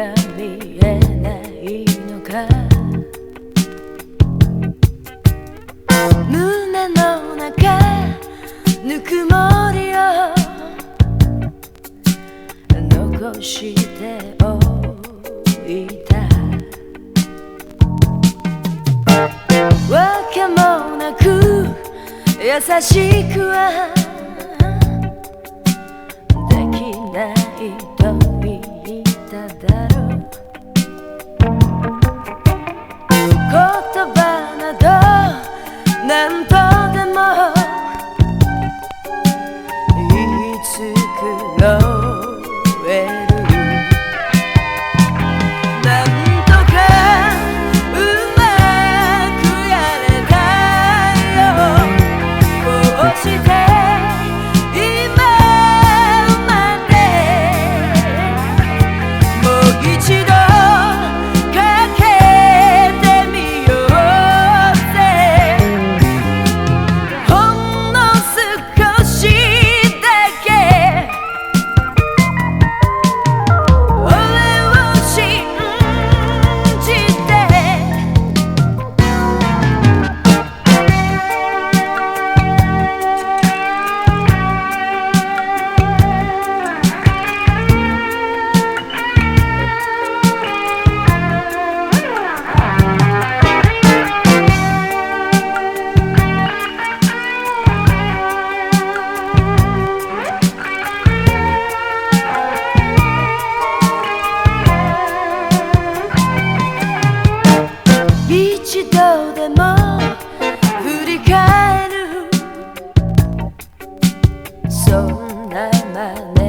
が見えないのか。胸の中ぬくもりを残しておいた。わけもなく優しくはできないと言っただして振り返る。そんな真似。